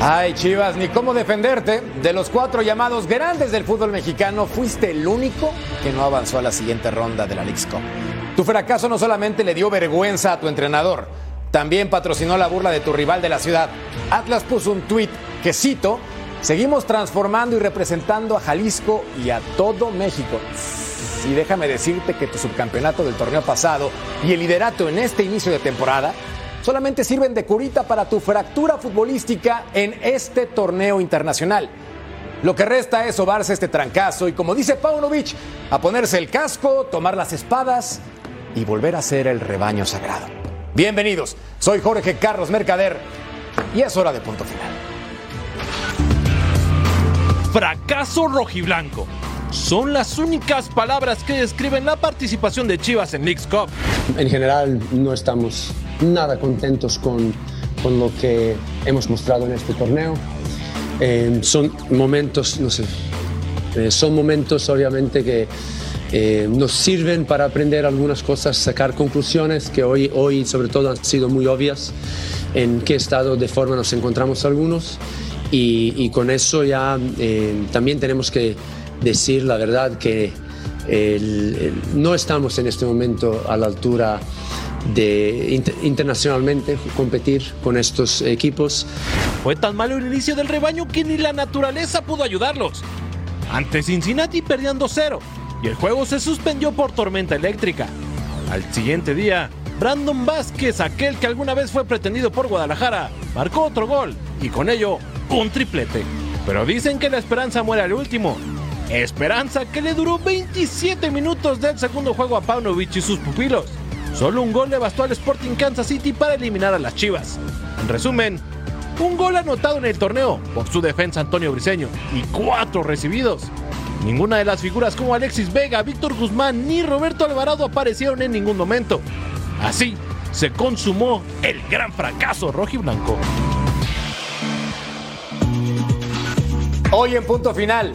Ay, Chivas, ni cómo defenderte. De los cuatro llamados grandes del fútbol mexicano, fuiste el único que no avanzó a la siguiente ronda de la League's Cup. Tu fracaso no solamente le dio vergüenza a tu entrenador, también patrocinó la burla de tu rival de la ciudad. Atlas puso un tuit que cito, seguimos transformando y representando a Jalisco y a todo México. Y déjame decirte que tu subcampeonato del torneo pasado y el liderato en este inicio de temporada solamente sirven de curita para tu fractura futbolística en este torneo internacional. Lo que resta es sobarse este trancazo y, como dice Paunovic, a ponerse el casco, tomar las espadas y volver a ser el rebaño sagrado. Bienvenidos, soy Jorge Carlos Mercader y es hora de punto final. Fracaso rojiblanco. Son las únicas palabras que describen la participación de Chivas en League's Cup. En general no estamos nada contentos con, con lo que hemos mostrado en este torneo. Eh, son momentos, no sé, eh, son momentos obviamente que eh, nos sirven para aprender algunas cosas, sacar conclusiones que hoy, hoy sobre todo han sido muy obvias en qué estado de forma nos encontramos algunos y, y con eso ya también tenemos que decir la verdad que no estamos en este momento a la altura de inter, internacionalmente competir con estos equipos. Fue tan malo el inicio del rebaño que ni la naturaleza pudo ayudarlos. Ante Cincinnati perdían 2-0 y el juego se suspendió por tormenta eléctrica. Al siguiente día, Brandon Vázquez, aquel que alguna vez fue pretendido por Guadalajara, marcó otro gol y con ello un triplete. Pero dicen que la esperanza muere al último. Esperanza que le duró 27 minutos del segundo juego a Paunovic y sus pupilos. Solo un gol le bastó al Sporting Kansas City para eliminar a las Chivas. En resumen, un gol anotado en el torneo por su defensa Antonio Briseño y cuatro recibidos. Ninguna de las figuras como Alexis Vega, Víctor Guzmán ni Roberto Alvarado aparecieron en ningún momento. Así se consumó el gran fracaso rojiblanco. Hoy en punto final,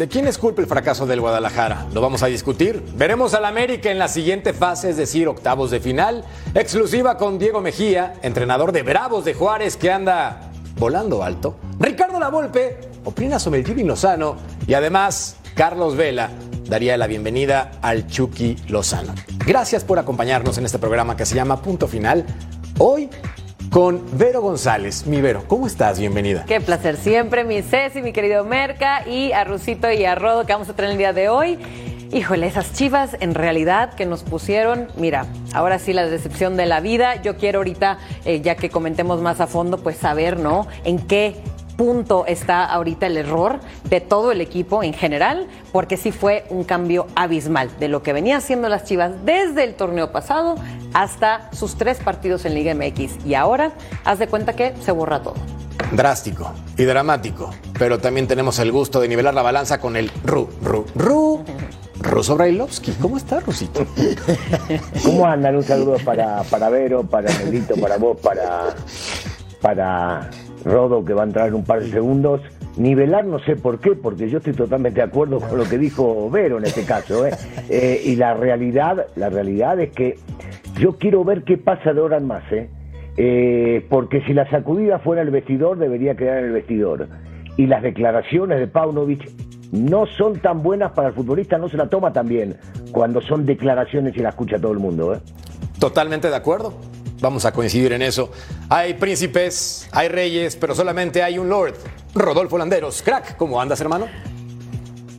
¿De quién es culpa el fracaso del Guadalajara? Lo vamos a discutir. Veremos al América en la siguiente fase, es decir, octavos de final. Exclusiva con Diego Mejía, entrenador de Bravos de Juárez que anda volando alto. Ricardo Lavolpe opina sobre el Jimmy Lozano y además Carlos Vela daría la bienvenida al Chucky Lozano. Gracias por acompañarnos en este programa que se llama Punto Final. Hoy con Vero González. Mi Vero, ¿cómo estás? Bienvenida. Qué placer siempre, mi Ceci, mi querido Merca y a Rusito y a Rodo que vamos a tener el día de hoy. Híjole, esas chivas en realidad que nos pusieron, mira, ahora sí la decepción de la vida. Yo quiero ahorita, eh, ya que comentemos más a fondo, pues saber, ¿no? En qué punto está ahorita el error de todo el equipo en general, porque sí fue un cambio abismal de lo que venía haciendo las Chivas desde el torneo pasado hasta sus tres partidos en Liga MX. Y ahora, haz de cuenta que se borra todo. Drástico y dramático, pero también tenemos el gusto de nivelar la balanza con el Ru, Ru, Ru. Ruso Brailovsky, ¿cómo está, Rusito? ¿Cómo andan? Un saludo para, para Vero, para Melito, para vos, para, para Rodo, que va a entrar en un par de segundos. Nivelar no sé por qué, porque yo estoy totalmente de acuerdo con lo que dijo Vero en este caso. ¿eh? Eh, y la realidad, la realidad es que yo quiero ver qué pasa de ahora en más. ¿eh? Eh, porque si la sacudida fuera el vestidor, debería quedar en el vestidor. Y las declaraciones de Paunovic no son tan buenas para el futbolista, no se la toma tan bien cuando son declaraciones y la escucha todo el mundo. ¿eh? Totalmente de acuerdo. Vamos a coincidir en eso. Hay príncipes, hay reyes, pero solamente hay un lord. Rodolfo Landeros. Crack, ¿cómo andas, hermano?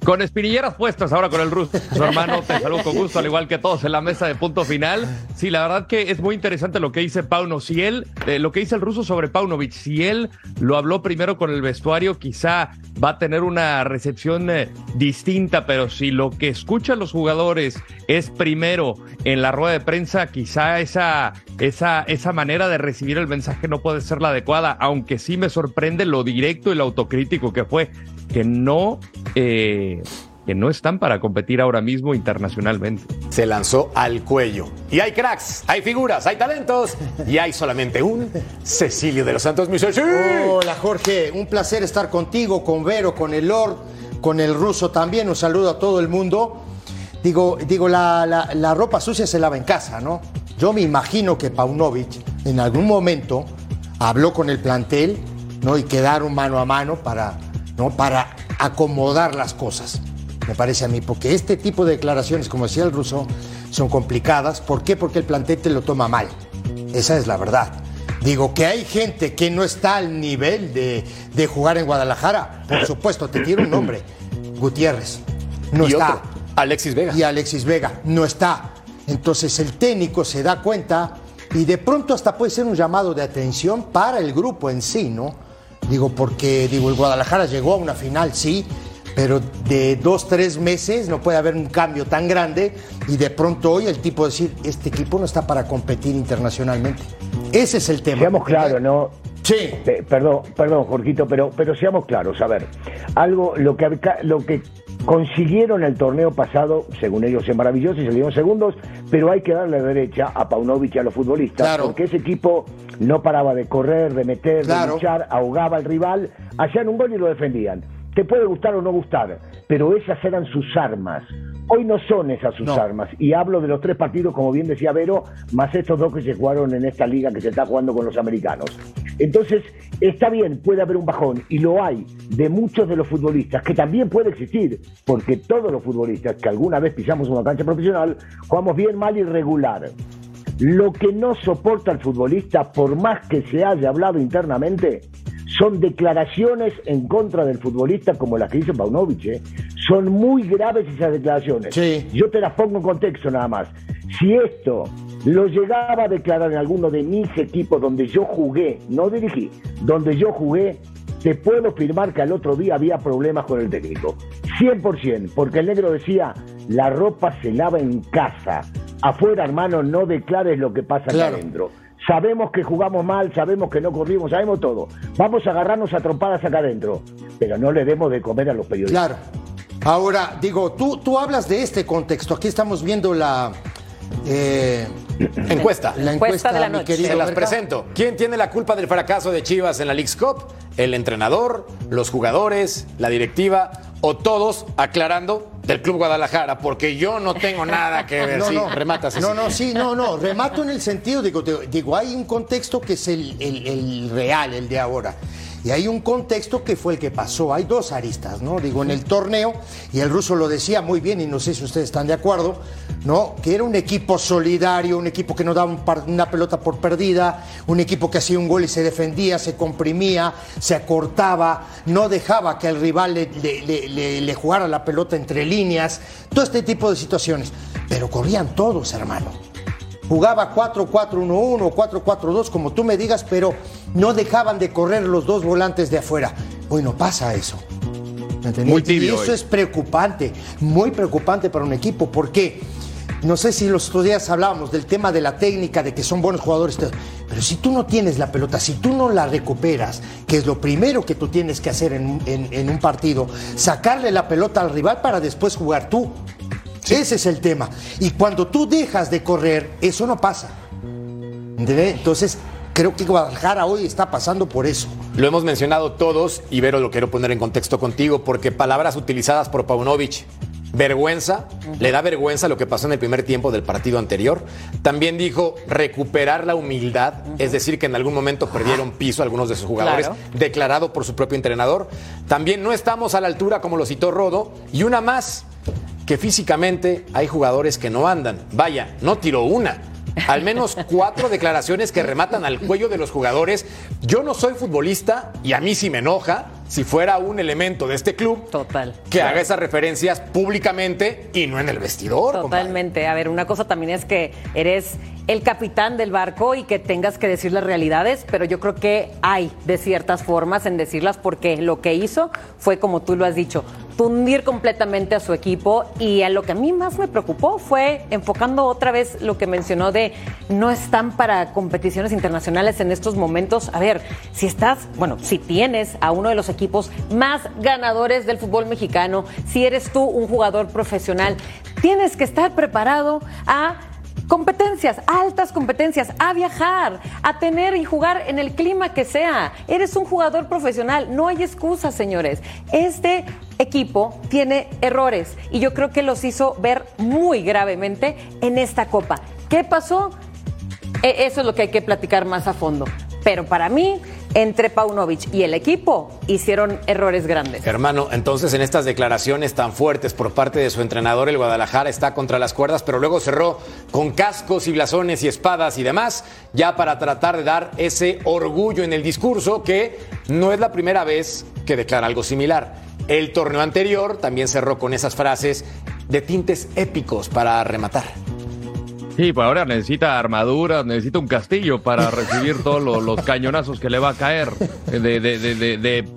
Con espinilleras puestas ahora con el ruso. Su hermano te saludo con gusto, al igual que todos en la mesa de punto final. Sí, la verdad que es muy interesante lo que dice Pauno. Si él, eh, lo que dice el ruso sobre Paunovic, si él lo habló primero con el vestuario, quizá va a tener una recepción eh, distinta, pero si lo que escuchan los jugadores es primero en la rueda de prensa, quizá esa, esa, esa manera de recibir el mensaje no puede ser la adecuada, aunque sí me sorprende lo directo y lo autocrítico que fue, que no... Eh, que no están para competir ahora mismo internacionalmente. Se lanzó al cuello. Y hay cracks, hay figuras, hay talentos y hay solamente un Cecilio de los Santos Michel. ¡Sí! Hola Jorge, un placer estar contigo, con Vero, con el Lord, con el ruso también. Un saludo a todo el mundo. Digo, digo la, la, la ropa sucia se lava en casa, ¿no? Yo me imagino que Paunovic en algún momento habló con el plantel ¿no? Y quedaron mano a mano para, ¿no? para acomodar las cosas, me parece a mí, porque este tipo de declaraciones, como decía el ruso, son complicadas. ¿Por qué? Porque el plantel te lo toma mal. Esa es la verdad. Digo que hay gente que no está al nivel de, de jugar en Guadalajara. Por supuesto, te tiro un nombre. Gutiérrez. No Y está. otro, Alexis Vega. Y Alexis Vega. No está. Entonces el técnico se da cuenta y de pronto hasta puede ser un llamado de atención para el grupo en sí, ¿no? Digo, porque digo, el Guadalajara llegó a una final, sí, pero de dos, tres meses no puede haber un cambio tan grande y de pronto hoy el tipo decir, este equipo no está para competir internacionalmente. Ese es el tema. Seamos claros, ¿no? Sí. Eh, perdón, perdón, Jorgito, pero, pero seamos claros. A ver, algo, lo que, lo que consiguieron el torneo pasado, según ellos es maravilloso y salieron segundos, pero hay que darle derecha a Paunovic y a los futbolistas, Claro. porque ese equipo no paraba de correr, de meter, Claro. de luchar, ahogaba al rival, hacían un gol y lo defendían. Te puede gustar o no gustar, pero esas eran sus armas. Hoy no son esas sus No. armas. Y hablo de los tres partidos, como bien decía Vero, más estos dos que se jugaron en esta liga que se está jugando con los americanos. Entonces, está bien, puede haber un bajón, y lo hay, de muchos de los futbolistas, que también puede existir, porque todos los futbolistas que alguna vez pisamos una cancha profesional, jugamos bien, mal y regular. Lo que no soporta el futbolista, por más que se haya hablado internamente, son declaraciones en contra del futbolista como las que hizo Paunovic. ¿eh? Son muy graves esas declaraciones. Sí. Yo te las pongo en contexto nada más. Si esto lo llegaba a declarar en alguno de mis equipos donde yo jugué, no dirigí, donde yo jugué, te puedo afirmar que al otro día había problemas con el técnico. 100%, porque el negro decía, la ropa se lava en casa. Afuera, hermano, no declares lo que pasa Claro. acá adentro. Sabemos que jugamos mal, sabemos que no corrimos, sabemos todo. Vamos a agarrarnos a trompadas acá adentro, pero no le demos de comer a los periodistas. Claro. Ahora, digo, tú, tú hablas de este contexto. Aquí estamos viendo la, eh, Encuesta. la Encuesta encuesta de la mi noche. querido Se las presento. ¿Quién tiene la culpa del fracaso de Chivas en la League's Cup? ¿El entrenador, los jugadores, la directiva o todos aclarando del Club Guadalajara? Porque yo no tengo nada que ver. No, Sí, no, rematas. No, no, sí, no, no. Remato en el sentido, digo, digo, hay un contexto que es el, el- el real, el de ahora. Y hay un contexto que fue el que pasó. Hay dos aristas, ¿no? Digo, en el torneo, y el ruso lo decía muy bien, y no sé si ustedes están de acuerdo, ¿no? Que era un equipo solidario, un equipo que no daba una pelota por perdida, un equipo que hacía un gol y se defendía, se comprimía, se acortaba, no dejaba que el rival le- le jugara la pelota entre líneas, todo este tipo de situaciones. Pero corrían todos, hermano. Jugaba 4-4-1-1 o 4-4-2, como tú me digas, pero no dejaban de correr los dos volantes de afuera. Hoy no pasa eso. Muy tibio y eso hoy. es preocupante, muy preocupante para un equipo, porque no sé si los otros días hablábamos del tema de la técnica, de que son buenos jugadores, pero si tú no tienes la pelota, si tú no la recuperas, que es lo primero que tú tienes que hacer en- en un partido, sacarle la pelota al rival para después jugar tú. Ese es el tema. Y cuando tú dejas de correr, eso no pasa. ¿Entendés? Entonces, creo que Guadalajara hoy está pasando por eso. Lo hemos mencionado todos y Vero lo quiero poner en contexto contigo porque palabras utilizadas por Paunovic. Vergüenza, le da vergüenza lo que pasó en el primer tiempo del partido anterior. También dijo recuperar la humildad, es decir, que en algún momento perdieron piso algunos de sus jugadores, Claro. declarado por su propio entrenador. También no estamos a la altura, como lo citó Rodo. Y una más, que físicamente hay jugadores que no andan. Vaya, no tiró una. Al menos cuatro declaraciones que rematan al cuello de los jugadores. Yo no soy futbolista y a mí sí me enoja si fuera un elemento de este club Total. que haga esas referencias públicamente y no en el vestidor. compadre. Totalmente. A ver, una cosa también es que eres el capitán del barco y que tengas que decir las realidades, pero yo creo que hay de ciertas formas en decirlas porque lo que hizo fue, como tú lo has dicho, tundir completamente a su equipo y a lo que a mí más me preocupó fue enfocando otra vez lo que mencionó de no están para competiciones internacionales en estos momentos. A ver, si estás, bueno, si tienes a uno de los equipos más ganadores del fútbol mexicano, si eres tú un jugador profesional, tienes que estar preparado a competencias, altas competencias, a viajar, a tener y jugar en el clima que sea. Eres un jugador profesional, no hay excusas, señores. Este equipo tiene errores y yo creo que los hizo ver muy gravemente en esta copa. ¿Qué pasó? E- Eso es lo que hay que platicar más a fondo. Pero para mí, entre Paunovic y el equipo hicieron errores grandes. Hermano, entonces en estas declaraciones tan fuertes por parte de su entrenador, el Guadalajara está contra las cuerdas, pero luego cerró con cascos y blasones y espadas y demás, ya para tratar de dar ese orgullo en el discurso que no es la primera vez que declara algo similar. El torneo anterior también cerró con esas frases de tintes épicos para rematar. Sí, pues ahora necesita armadura, necesita un castillo para recibir todos los, cañonazos que le va a caer de, de- de- de- de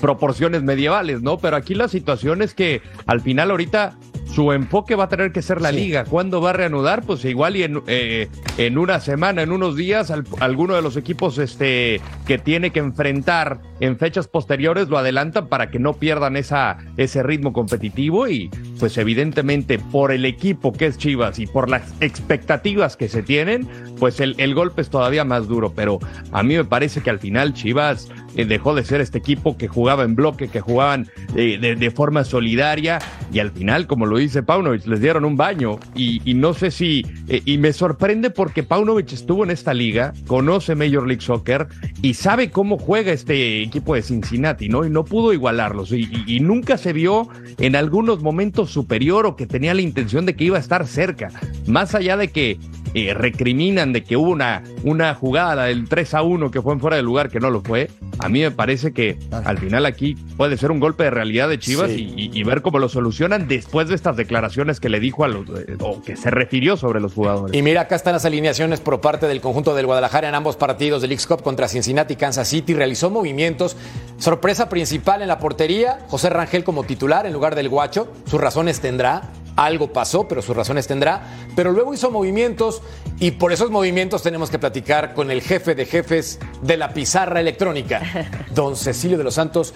proporciones medievales, ¿no? Pero aquí la situación es que al final ahorita su enfoque va a tener que ser la liga. ¿Cuándo va a reanudar? Pues igual y en, eh, en una semana, en unos días, al- alguno de los equipos este, que tiene que enfrentar en fechas posteriores lo adelantan para que no pierdan esa, ese ritmo competitivo y pues evidentemente por el equipo que es Chivas y por las expectativas que se tienen, pues el, el golpe es todavía más duro. Pero a mí me parece que al final Chivas eh, dejó de ser este equipo que jugaba en bloque, que jugaban eh, de, de forma solidaria y al final, como lo dice Paunovic, les dieron un baño y, no sé si, eh, y me sorprende porque Paunovic estuvo en esta liga, conoce Major League Soccer y sabe cómo juega este equipo de Cincinnati, ¿no? Y no pudo igualarlos y nunca se vio en algunos momentos superior o que tenía la intención de que iba a estar cerca, más allá de que eh, recriminan de que hubo una, una jugada del 3 a 1 que fue en fuera de lugar que no lo fue. A mí me parece que al final aquí puede ser un golpe de realidad de Chivas Sí. y, ver cómo lo solucionan después de estas declaraciones que le dijo a los eh, o que se refirió sobre los jugadores. Y mira, acá están las alineaciones por parte del conjunto del Guadalajara en ambos partidos del X Cup contra Cincinnati y Kansas City. Realizó movimientos. Sorpresa principal en la portería, José Rangel como titular en lugar del Guacho. Sus razones tendrá. Algo pasó, pero sus razones tendrá. Pero luego hizo movimientos y por esos movimientos tenemos que platicar con el jefe de jefes de la pizarra electrónica, don Cecilio de los Santos.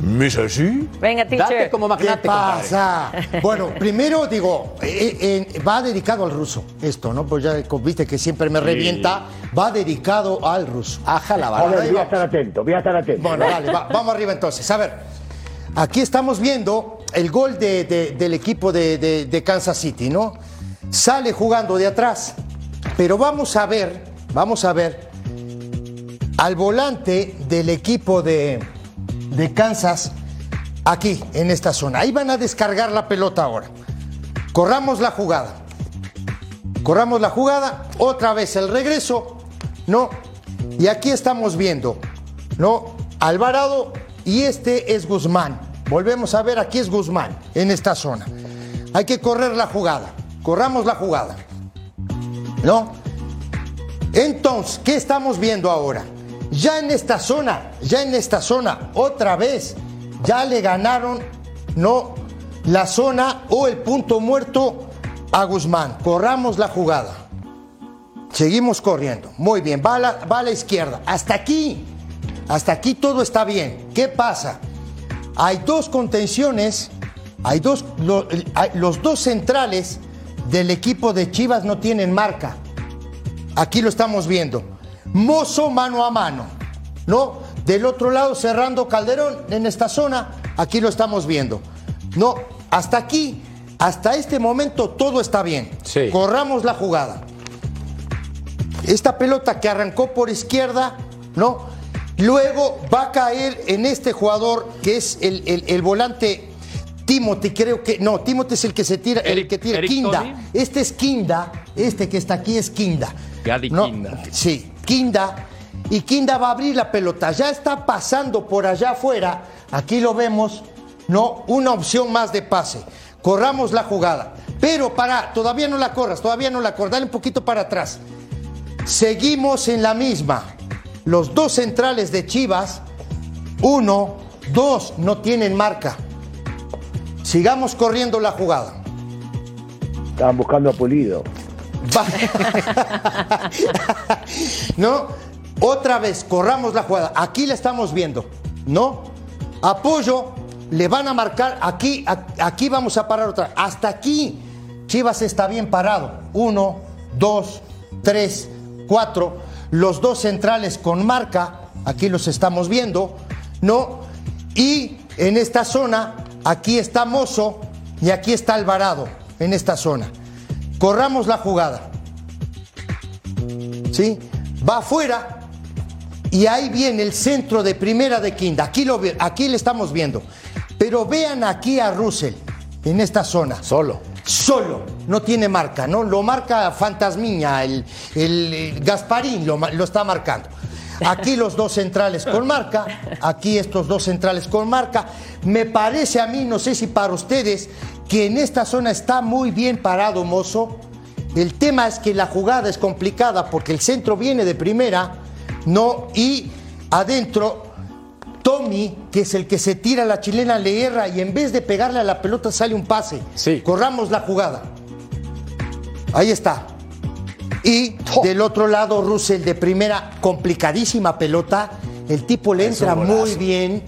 ¿Mis así? Venga, teacher. Date como ¿Qué magnate, compadre. pasa? Bueno, primero digo, eh, eh, va dedicado al ruso, esto, ¿no? Pues ya viste que siempre me revienta, va dedicado al ruso. Aja la ahí voy a estar atento, voy a estar atento. Bueno, dale, va- vamos arriba entonces. A ver, aquí estamos viendo el gol de- de- del equipo de, de- de Kansas City, ¿no? Sale jugando de atrás, pero vamos a ver, vamos a ver al volante del equipo de, de Kansas aquí, en esta zona. Ahí van a descargar la pelota ahora. Corramos la jugada. Corramos la jugada, otra vez el regreso, ¿no? Y aquí estamos viendo, ¿no? Alvarado y este es Guzmán. Volvemos a ver, aquí es Guzmán, en esta zona. Hay que correr la jugada, corramos la jugada, ¿no? Entonces, ¿qué estamos viendo ahora? Ya en esta zona, ya en esta zona, otra vez, ya le ganaron, ¿no? La zona o el punto muerto a Guzmán. Corramos la jugada. Seguimos corriendo. Muy bien, va a, la, va a la izquierda. Hasta aquí, hasta aquí todo está bien. ¿Qué pasa? Hay dos contenciones, hay dos, lo- hay- los dos centrales del equipo de Chivas no tienen marca. Aquí lo estamos viendo. Mozo mano a mano, ¿no? Del otro lado cerrando Calderón en esta zona, aquí lo estamos viendo. No, hasta aquí, hasta este momento todo está bien. Sí. Corramos la jugada. Esta pelota que arrancó por izquierda, ¿no? Luego va a caer en este jugador que es el, el- el volante Timothy, creo que. No, Timothy es el que se tira, el que tira. Eric. Tony. Este es Kinda, este que está aquí es Kinda. Gadi No, Kinda. Sí, Kinda. Y Kinda va a abrir la pelota. Ya está pasando por allá afuera. Aquí lo vemos. No, una opción más de pase. Corramos la jugada. Pero para, todavía no la corras, todavía no la corras. Dale un poquito para atrás. Seguimos en la misma. Los dos centrales de Chivas, uno, dos, no tienen marca. Sigamos corriendo la jugada. Estaban buscando a Pulido. ¿No? Otra vez, corramos la jugada. Aquí la estamos viendo. ¿No? Apoyo, le van a marcar. Aquí, aquí vamos a parar otra. Hasta aquí, Chivas está bien parado. Uno, dos, tres, cuatro. Los dos centrales con marca. Aquí los estamos viendo. ¿No? Y en esta zona, aquí está Mozo y aquí está Alvarado. En esta zona. Corramos la jugada. ¿sí? Va afuera Y ahí viene el centro de primera de Quinta. Aquí, lo, aquí le estamos viendo. Pero vean aquí a Russell, en esta zona. Solo. Solo. No tiene marca, ¿no? Lo marca Fantasmiña, el, Gasparín lo, lo está marcando. Aquí los dos centrales con marca, aquí estos dos centrales con marca. Me parece a mí, no sé si para ustedes, que en esta zona está muy bien parado Mozo. El tema es que la jugada es complicada porque el centro viene de primera, ¿no? Y adentro, Tommy, que es el que se tira la chilena, le erra y en vez de pegarle a la pelota sale un pase. Sí. Corramos la jugada. Ahí está. Y del otro lado, Russell de primera, complicadísima pelota. El tipo le entra muy bien,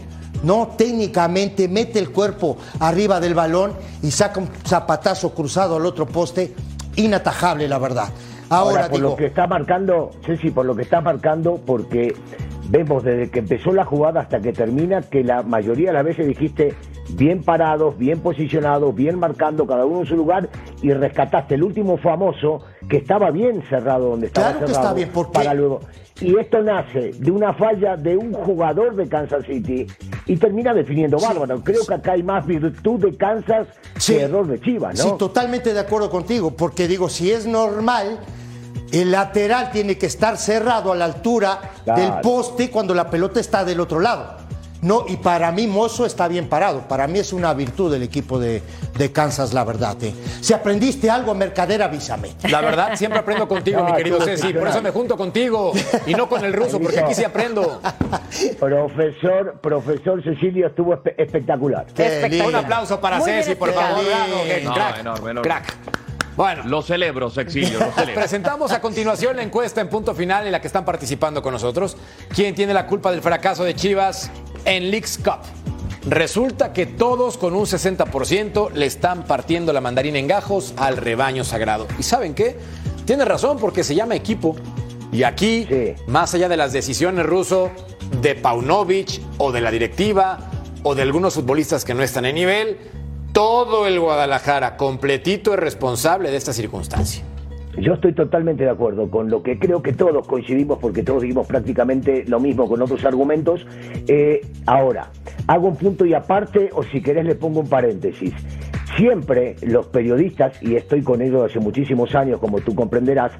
¿no? Técnicamente, mete el cuerpo arriba del balón y saca un zapatazo cruzado al otro poste. Inatajable, la verdad. Ahora, Ahora, por digo, lo que está marcando, Ceci, por lo que está marcando, porque vemos desde que empezó la jugada hasta que termina que la mayoría de las veces dijiste bien parados, bien posicionados, bien marcando cada uno en su lugar y rescataste el último famoso que estaba bien cerrado donde estaba Claro que cerrado está bien, ¿por qué? para luego. Y esto nace de una falla de un jugador de Kansas City y termina definiendo bárbaro. Creo que acá hay más virtud de Kansas Sí. que error de Chivas, ¿no? Sí, totalmente de acuerdo contigo, porque digo, si es normal, el lateral tiene que estar cerrado a la altura Claro. del poste cuando la pelota está del otro lado. No, y para mí Mozo está bien parado. Para mí es una virtud del equipo de, de Kansas, la verdad. eh. Si aprendiste algo, Mercader, avísame. La verdad, siempre aprendo contigo, mi querido Ceci. Por eso me junto contigo y no con el ruso, porque aquí sí aprendo. Profesor, profesor Cecilio estuvo espe- espectacular. Espectacular. Un aplauso para Muy Ceci, por favor. bravo, que- No, crack, enorme, enorme. crack. Bueno, Lo celebro, Sexilio, lo celebro. presentamos a continuación la encuesta en punto final en la que están participando con nosotros. ¿Quién tiene la culpa del fracaso de Chivas en Leagues Cup? Resulta que todos con un 60% le están partiendo la mandarina en gajos al rebaño sagrado. ¿Y saben qué? Tiene razón porque se llama equipo. Y aquí, Sí. más allá de las decisiones ruso de Paunovic o de la directiva o de algunos futbolistas que no están en nivel, todo el Guadalajara completito es responsable de esta circunstancia. Yo estoy totalmente de acuerdo con lo que creo que todos coincidimos, porque todos dijimos prácticamente lo mismo con otros argumentos. Eh, ahora, hago un punto y aparte, o si querés le pongo un paréntesis. Siempre los periodistas, y estoy con ellos hace muchísimos años, como tú comprenderás,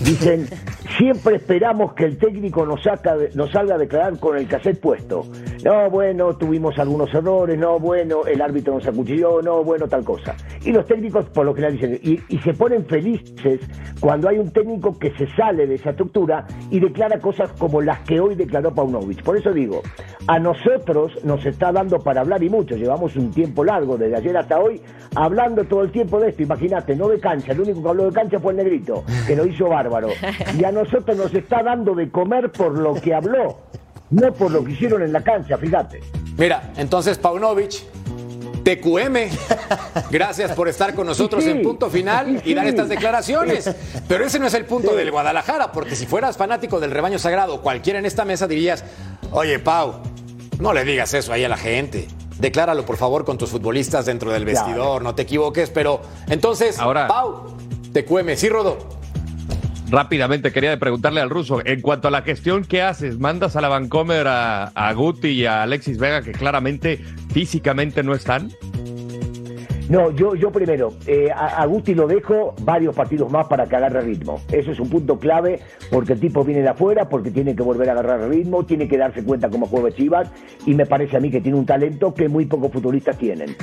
dicen, siempre esperamos que el técnico nos, saca nos salga a declarar con el cassette puesto. No, bueno, tuvimos algunos errores, no, bueno, el árbitro nos acuchilló, no, bueno, tal cosa. Y los técnicos por lo general dicen, y, y se ponen felices cuando hay un técnico que se sale de esa estructura y declara cosas como las que hoy declaró Paunovic. Por eso digo, a nosotros nos está dando para hablar y mucho, llevamos un tiempo largo, desde ayer hasta hoy, hablando todo el tiempo de esto, imagínate, no de cancha, el único que habló de cancha fue el negrito, que lo hizo bárbaro. Y a nosotros nos está dando de comer por lo que habló, no por lo que hicieron en la cancha, fíjate. Mira, entonces Paunovic, TQM, gracias por estar con nosotros Sí, en punto final sí, y dar estas declaraciones. Pero ese no es el punto del Guadalajara, porque si fueras fanático del rebaño sagrado, cualquiera en esta mesa dirías, oye Pau, no le digas eso ahí a la gente. Decláralo por favor con tus futbolistas dentro del Claro. vestidor, no te equivoques, pero entonces, Ahora- Pau, TQM, sí, Rodo. Rápidamente quería preguntarle al ruso, en cuanto a la gestión que haces, ¿mandas a la Vancomer a, a Guti y a Alexis Vega que claramente físicamente no están? No, yo, yo primero, eh, a, Guti lo dejo varios partidos más para que agarre ritmo. Eso es un punto clave porque el tipo viene de afuera, porque tiene que volver a agarrar ritmo, tiene que darse cuenta cómo juega Chivas y me parece a mí que tiene un talento que muy pocos futbolistas tienen.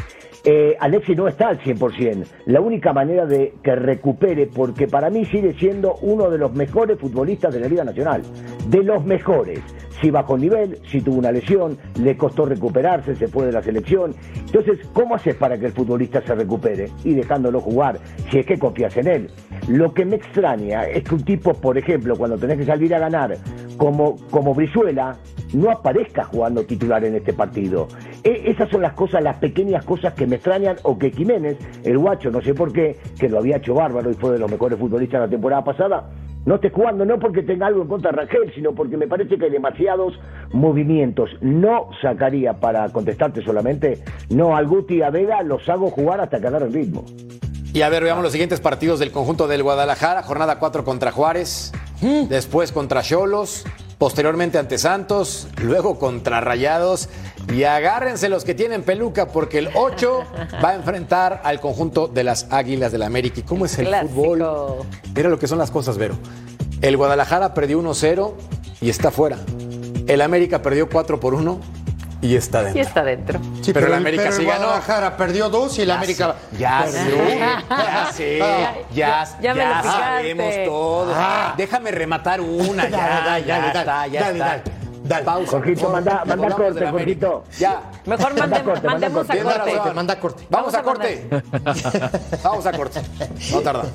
Eh, Alexis no está al 100%. La única manera de que recupere, porque para mí sigue siendo uno de los mejores futbolistas de la Liga Nacional. De los mejores. Si bajó nivel, si tuvo una lesión, le costó recuperarse, se fue de la selección. Entonces, ¿cómo haces para que el futbolista se recupere? Y dejándolo jugar, si es que confías en él. Lo que me extraña es que un tipo, por ejemplo, cuando tenés que salir a ganar, como, como Brizuela, no aparezca jugando titular en este partido. E- esas son las cosas, las pequeñas cosas que me extrañan, o que Jiménez, el guacho, no sé por qué, que lo había hecho bárbaro y fue de los mejores futbolistas la temporada pasada, no esté jugando, no porque tenga algo en contra de Rangel, sino porque me parece que hay demasiados movimientos. No sacaría, para contestarte solamente, no al Guti y a Vega los hago jugar hasta que agarren ritmo. Y a ver, veamos los siguientes partidos del conjunto del Guadalajara. Jornada 4 contra Juárez, después contra Cholos, posteriormente ante Santos, luego contra Rayados y agárrense los que tienen peluca porque el 8 va a enfrentar al conjunto de las Águilas del la América. ¿Y cómo es el Clásico. fútbol? Mira lo que son las cosas, Vero. El Guadalajara perdió 1-0 y está fuera. El América perdió 4 por 1 y está Y dentro. está dentro. Sí, Pero el América pero sí el ganó. Guadalajara perdió dos y el América. Ya perdió. sé, ya sé, ya, Ya ya, me picaste. sabemos todo. Ah. Déjame rematar una, ya, ya está, ya está. Dale. Pausa. Jorgito, manda- manda corte. Jorgito. Ya. Mejor Manda corte, manda mandemos a corte. Tienes corte. razón. Manda corte. Vamos, Vamos a a corte. Vamos a corte. No tardamos.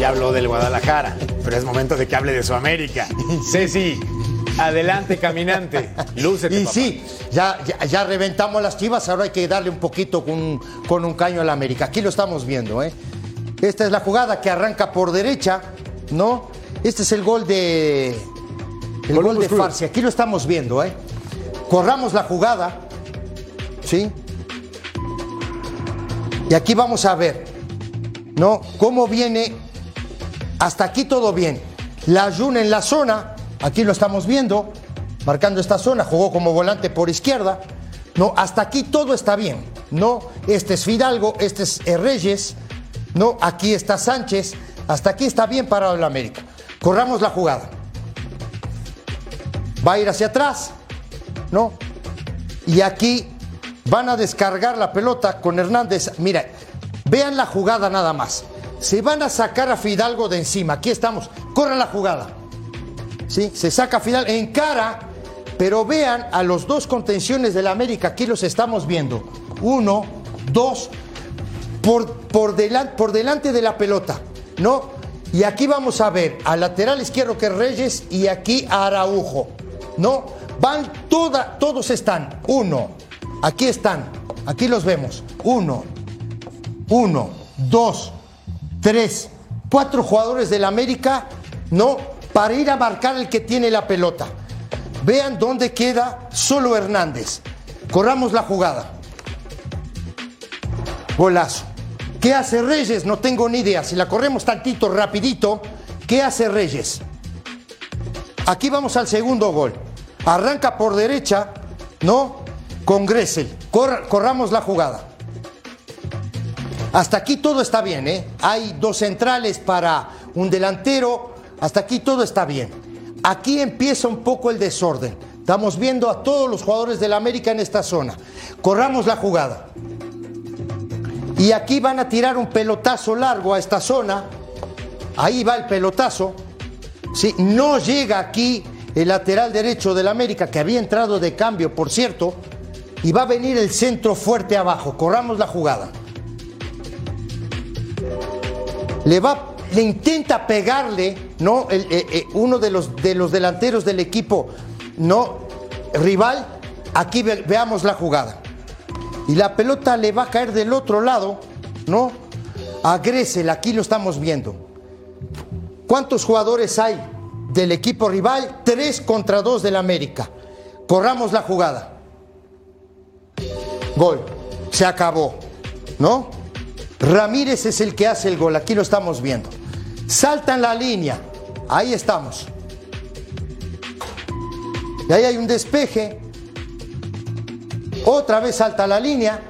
Ya habló del Guadalajara, pero es momento de que hable de su América. Ceci, adelante, caminante. Lúcete, Y papá. sí, ya, ya, ya reventamos las chivas, ahora hay que darle un poquito con, con un caño a la América. Aquí lo estamos viendo, ¿eh? Esta es la jugada que arranca por derecha, ¿no? Este es el gol de. El gol de. Farsi. Aquí lo estamos viendo, ¿eh? Corramos la jugada, ¿sí? Y aquí vamos a ver, ¿no? Cómo viene. Hasta aquí todo bien. La Jun en la zona, aquí lo estamos viendo, marcando esta zona, jugó como volante por izquierda. No, hasta aquí todo está bien. No, este es Fidalgo, este es eh, Reyes, no, aquí está Sánchez, hasta aquí está bien parado el América. Corramos la jugada. Va a ir hacia atrás, ¿no? Y aquí van a descargar la pelota con Hernández. Mira, vean la jugada nada más. Se van a sacar a Fidalgo de encima. Aquí estamos. Corran la jugada. ¿Sí? Se saca a Fidalgo en cara, pero vean a los dos contenciones del América. Aquí los estamos viendo. Uno, dos, por, por, delan- por delante de la pelota. ¿No? Y aquí vamos a ver al lateral izquierdo que es Reyes y aquí a Araujo. ¿No? Van toda, todos están. Uno. Aquí están. Aquí los vemos. Uno. Uno, dos, tres, cuatro jugadores del América, ¿no? Para ir a marcar el que tiene la pelota. Vean dónde queda solo Hernández. Corramos la jugada. Golazo. ¿Qué hace Reyes? No tengo ni idea. Si la corremos tantito, rapidito, ¿qué hace Reyes? Aquí vamos al segundo gol. Arranca por derecha, ¿no? Con Gressel. Corra- corramos la jugada. Hasta aquí todo está bien, ¿eh? Hay dos centrales para un delantero. Hasta aquí todo está bien. Aquí empieza un poco el desorden. Estamos viendo a todos los jugadores del América en esta zona. Corramos la jugada. Y aquí van a tirar un pelotazo largo a esta zona. Ahí va el pelotazo. Sí, no llega aquí el lateral derecho del América, que había entrado de cambio, por cierto. Y va a venir el centro fuerte abajo. Corramos la jugada. Le va, le intenta pegarle, ¿no? Eh, eh, uno de los, de los delanteros del equipo, ¿no? Rival. Aquí ve- veamos la jugada. Y la pelota le va a caer del otro lado, ¿no? A Gressel, aquí lo estamos viendo. ¿Cuántos jugadores hay del equipo rival? Tres contra dos del América. Corramos la jugada. Gol. Se acabó. ¿No? Ramírez es el que hace el gol. Aquí lo estamos viendo. Saltan la línea. Ahí estamos. Y ahí hay un despeje. Otra vez salta la línea.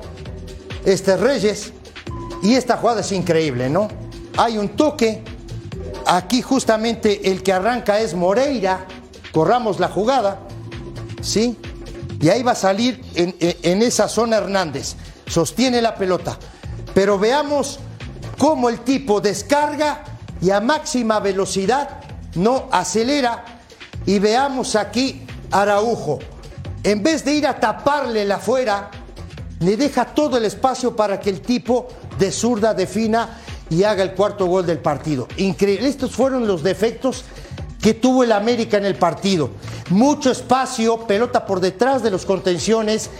Este es Reyes. Y esta jugada es increíble, ¿no? Hay un toque. Aquí justamente el que arranca es Moreira. Corramos la jugada. ¿Sí? Y ahí va a salir en- en esa zona Hernández. Sostiene la pelota. Pero veamos cómo el tipo descarga y a máxima velocidad no acelera. Y veamos aquí Araujo. En vez de ir a taparle la fuera, le deja todo el espacio para que el tipo de zurda defina y haga el cuarto gol del partido. Increíble. Estos fueron los defectos que tuvo el América en el partido. Mucho espacio, pelota por detrás de los contenciones,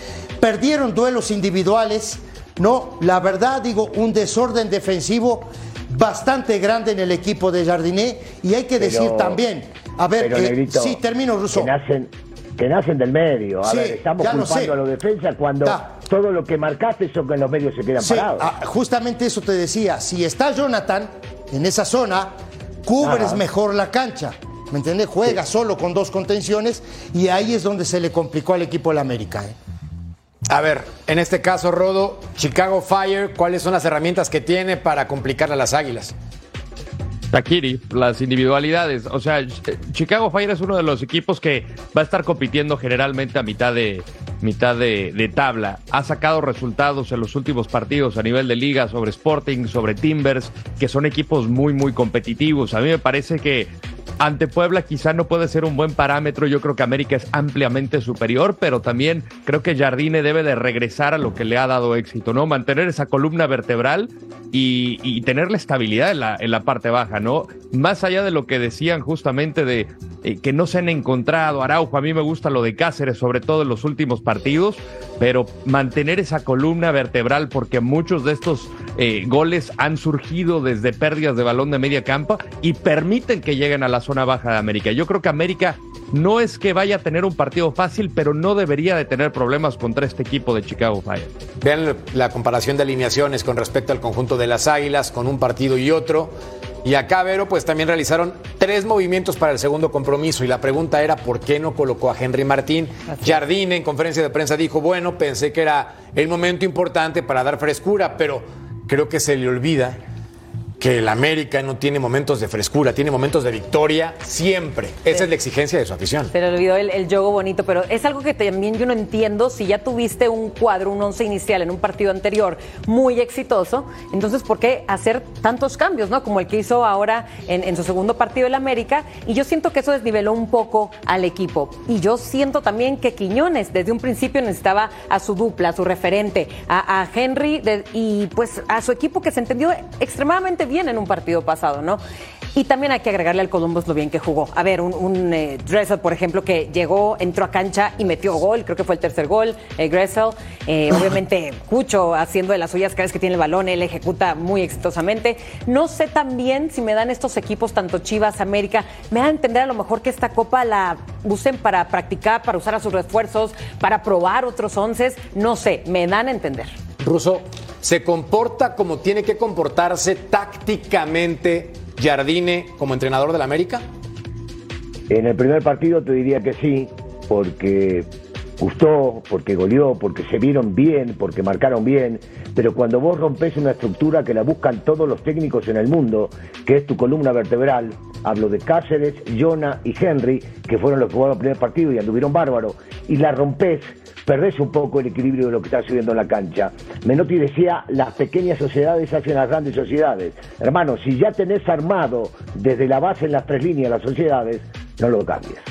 perdieron duelos individuales. No, la verdad digo, un desorden defensivo bastante grande en el equipo de Jardiné y hay que decir también, a ver, eh, Negrito, sí, termino, Russo. Que nacen, que nacen del medio. A Sí, ver, estamos lo culpando a los defensas cuando todo lo que marcaste son que los medios se quedan Sí, parados. ah, justamente eso te decía. Si está Jonathan en esa zona, cubres Ajá. mejor la cancha. ¿Me entiendes? Juega solo con dos contenciones y ahí es donde se le complicó al equipo del América. ¿eh? A ver, en este caso, Rodo, Chicago Fire, ¿cuáles son las herramientas que tiene para complicarle a las águilas? Takiri, las individualidades. O sea, Ch- Chicago Fire es uno de los equipos que va a estar compitiendo generalmente a mitad de mitad de tabla. Ha sacado resultados en los últimos partidos a nivel de liga sobre Sporting, sobre Timbers, que son equipos muy, muy competitivos. A mí me parece que ante Puebla quizá no puede ser un buen parámetro. Yo creo que América es ampliamente superior, pero también creo que Jardine debe de regresar a lo que le ha dado éxito, ¿no? Mantener esa columna vertebral y, y tener la estabilidad en la, en la parte baja, ¿no? Más allá de lo que decían justamente de eh, que no se han encontrado, Araujo, a mí me gusta lo de Cáceres, sobre todo en los últimos partidos, pero mantener esa columna vertebral porque muchos de estos eh, goles han surgido desde pérdidas de balón de media campo y permiten que lleguen a la zona baja de América. Yo creo que América no es que vaya a tener un partido fácil, pero no debería de tener problemas contra este equipo de Chicago Fire. Vean la comparación de alineaciones con respecto al conjunto de las Águilas, con un partido y otro. Y acá, Vero, pues también realizaron tres movimientos para el segundo compromiso. Y la pregunta era, ¿por qué no colocó a Henry Martín? Jardine en conferencia de prensa dijo, bueno, pensé que era el momento importante para dar frescura, pero creo que se le olvida que el América no tiene momentos de frescura, tiene momentos de victoria siempre. Esa es la exigencia de su afición. Se le olvidó el, el juego bonito, pero es algo que también yo no entiendo. Si ya tuviste un cuadro, un once inicial en un partido anterior muy exitoso, entonces ¿por qué hacer tantos cambios, no? Como el que hizo ahora en, en su segundo partido el América. Y yo siento que eso desniveló un poco al equipo. Y yo siento también que Quiñones desde un principio necesitaba a su dupla, a su referente, a, a Henry de- y pues a su equipo que se entendió extremadamente bien en un partido pasado, ¿no? Y también hay que agregarle al Columbus lo bien que jugó. A ver, un, un eh, Dressel, por ejemplo, que llegó, entró a cancha y metió gol, creo que fue el tercer gol, eh, Gressel. Eh, obviamente, Cucho haciendo de las suyas cada vez que tiene el balón, él ejecuta muy exitosamente. No sé también si me dan estos equipos, tanto Chivas, América, me dan a entender a lo mejor que esta copa la usen para practicar, para usar a sus refuerzos, para probar otros onces. No sé, me dan a entender. Russo, ¿se comporta como tiene que comportarse tácticamente Jardine como entrenador del América? En el primer partido te diría que sí, porque gustó, porque goleó, porque se vieron bien, porque marcaron bien, pero cuando vos rompes una estructura que la buscan todos los técnicos en el mundo, que es tu columna vertebral, hablo de Cáceres, Jonah y Henry, que fueron los que jugaron el primer partido y anduvieron bárbaro, y la rompes, perdés un poco el equilibrio de lo que está subiendo en la cancha. Menotti decía, las pequeñas sociedades hacen las grandes sociedades. Hermano, si ya tenés armado desde la base en las tres líneas las sociedades, no lo cambies.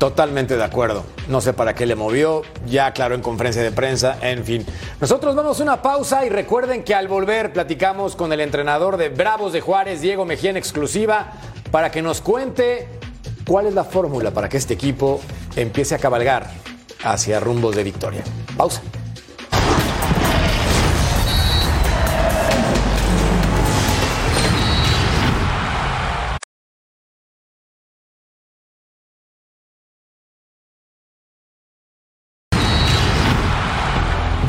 Totalmente de acuerdo. No sé para qué le movió, ya aclaró en conferencia de prensa, en fin. Nosotros vamos a una pausa y recuerden que al volver platicamos con el entrenador de Bravos de Juárez, Diego Mejía en exclusiva, para que nos cuente cuál es la fórmula para que este equipo empiece a cabalgar hacia rumbos de victoria. Pausa.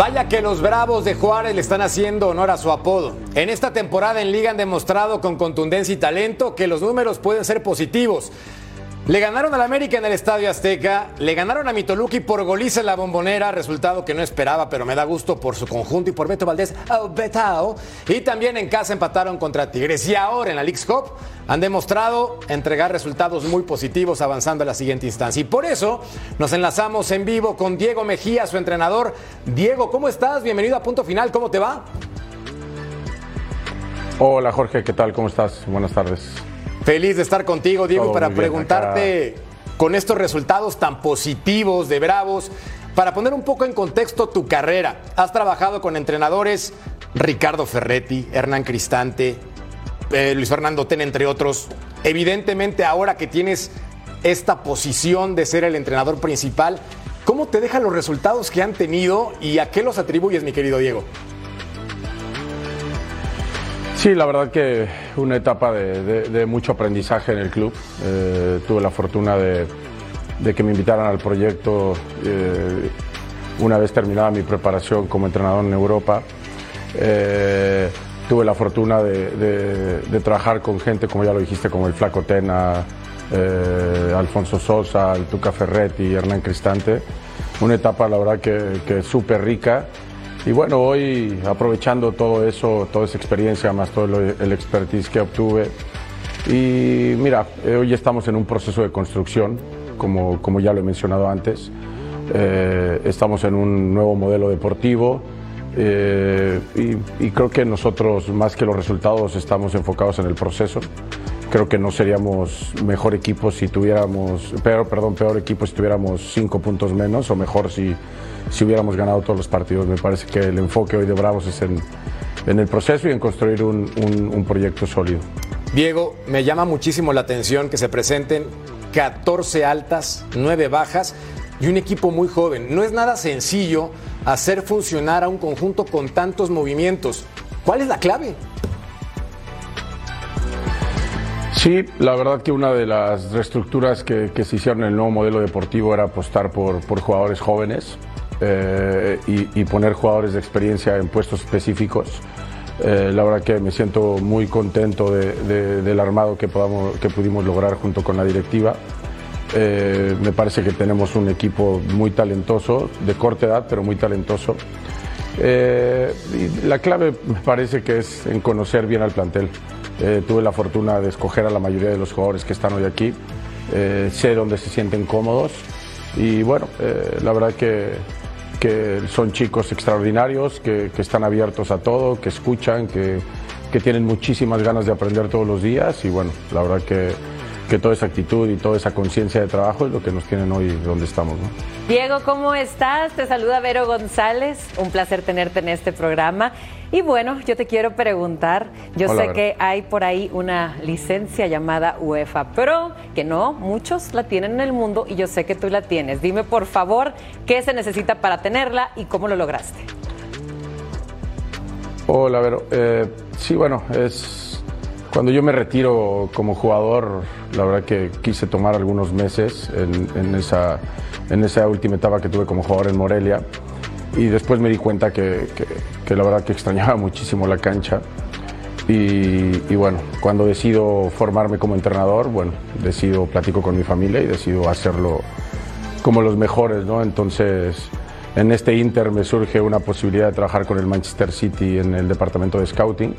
Vaya que los Bravos de Juárez le están haciendo honor a su apodo. En esta temporada en Liga han demostrado con contundencia y talento que los números pueden ser positivos. Le ganaron al América en el Estadio Azteca, le ganaron a Mitoluki por goliza en la bombonera, resultado que no esperaba, pero me da gusto por su conjunto y por Beto Valdés, oh, Betao. Y también en casa empataron contra Tigres. Y ahora en la League's Cup han demostrado entregar resultados muy positivos avanzando a la siguiente instancia. Y por eso nos enlazamos en vivo con Diego Mejía, su entrenador. Diego, ¿cómo estás? Bienvenido a Punto Final, ¿cómo te va? Hola Jorge, ¿qué tal? ¿Cómo estás? Buenas tardes. Feliz de estar contigo, Diego, Todo para preguntarte con estos resultados tan positivos de Bravos, para poner un poco en contexto tu carrera. Has trabajado con entrenadores Ricardo Ferretti, Hernán Cristante, eh, Luis Fernando Ten, entre otros. Evidentemente, ahora que tienes esta posición de ser el entrenador principal, ¿cómo te dejan los resultados que han tenido y a qué los atribuyes, mi querido Diego? Sí, la verdad que una etapa de, mucho aprendizaje en el club. Eh, tuve la fortuna de, que me invitaran al proyecto eh, una vez terminada mi preparación como entrenador en Europa. Eh, tuve la fortuna de, trabajar con gente, como ya lo dijiste, como el Flaco Tena, Alfonso Sosa, el Tuca Ferretti, Hernán Cristante. Una etapa, la verdad, que, que súper rica. Y bueno, hoy aprovechando todo eso, toda esa experiencia, más todo el expertise que obtuve. Y mira, eh, hoy estamos en un proceso de construcción, como, como ya lo he mencionado antes. Eh, estamos en un nuevo modelo deportivo eh, y creo que nosotros, más que los resultados, estamos enfocados en el proceso. Creo que no seríamos mejor equipo si tuviéramos, peor, perdón, peor equipo si tuviéramos cinco puntos menos o mejor si, si hubiéramos ganado todos los partidos. Me parece que el enfoque hoy de Bravos es en, en el proceso y en construir un, un- un proyecto sólido. Diego, me llama muchísimo la atención que se presenten 14 altas, 9 bajas y un equipo muy joven. No es nada sencillo hacer funcionar a un conjunto con tantos movimientos. ¿Cuál es la clave? Sí, la verdad que una de las reestructuras que, se hicieron en el nuevo modelo deportivo era apostar por, por jugadores jóvenes eh, y, poner jugadores de experiencia en puestos específicos. Eh, la verdad que me siento muy contento de- de- del armado que, pudimos lograr junto con la directiva. Eh, me parece que tenemos un equipo muy talentoso, de corta edad, pero muy talentoso. La clave me parece que es en conocer bien al plantel. Eh, tuve la fortuna de escoger a la mayoría de los jugadores que están hoy aquí. Eh, sé dónde se sienten cómodos y bueno, eh, la verdad que, que son chicos extraordinarios, que, que están abiertos a todo, que escuchan, que, que tienen muchísimas ganas de aprender todos los días y bueno, la verdad que, toda esa actitud y toda esa conciencia de trabajo es lo que nos tienen hoy donde estamos. ¿no? Diego, ¿cómo estás? Te saluda Vero González. Un placer tenerte en este programa. Y bueno, yo te quiero preguntar, yo Hola, sé que hay por ahí una licencia llamada UEFA Pro, que no muchos la tienen en el mundo y yo sé que tú la tienes. Dime por favor qué se necesita para tenerla y cómo lo lograste. Hola, Vero. Eh, sí, bueno, es cuando yo me retiro como jugador, la verdad que quise tomar algunos meses en, en esa, en esa última etapa que tuve como jugador en Morelia y después me di cuenta que, que- que la verdad que extrañaba muchísimo la cancha y, y bueno, cuando decido formarme como entrenador, bueno, decido, platico con mi familia y decido hacerlo como los mejores, ¿no? Entonces, en este Inter me surge una posibilidad de trabajar con el Manchester City en el departamento de scouting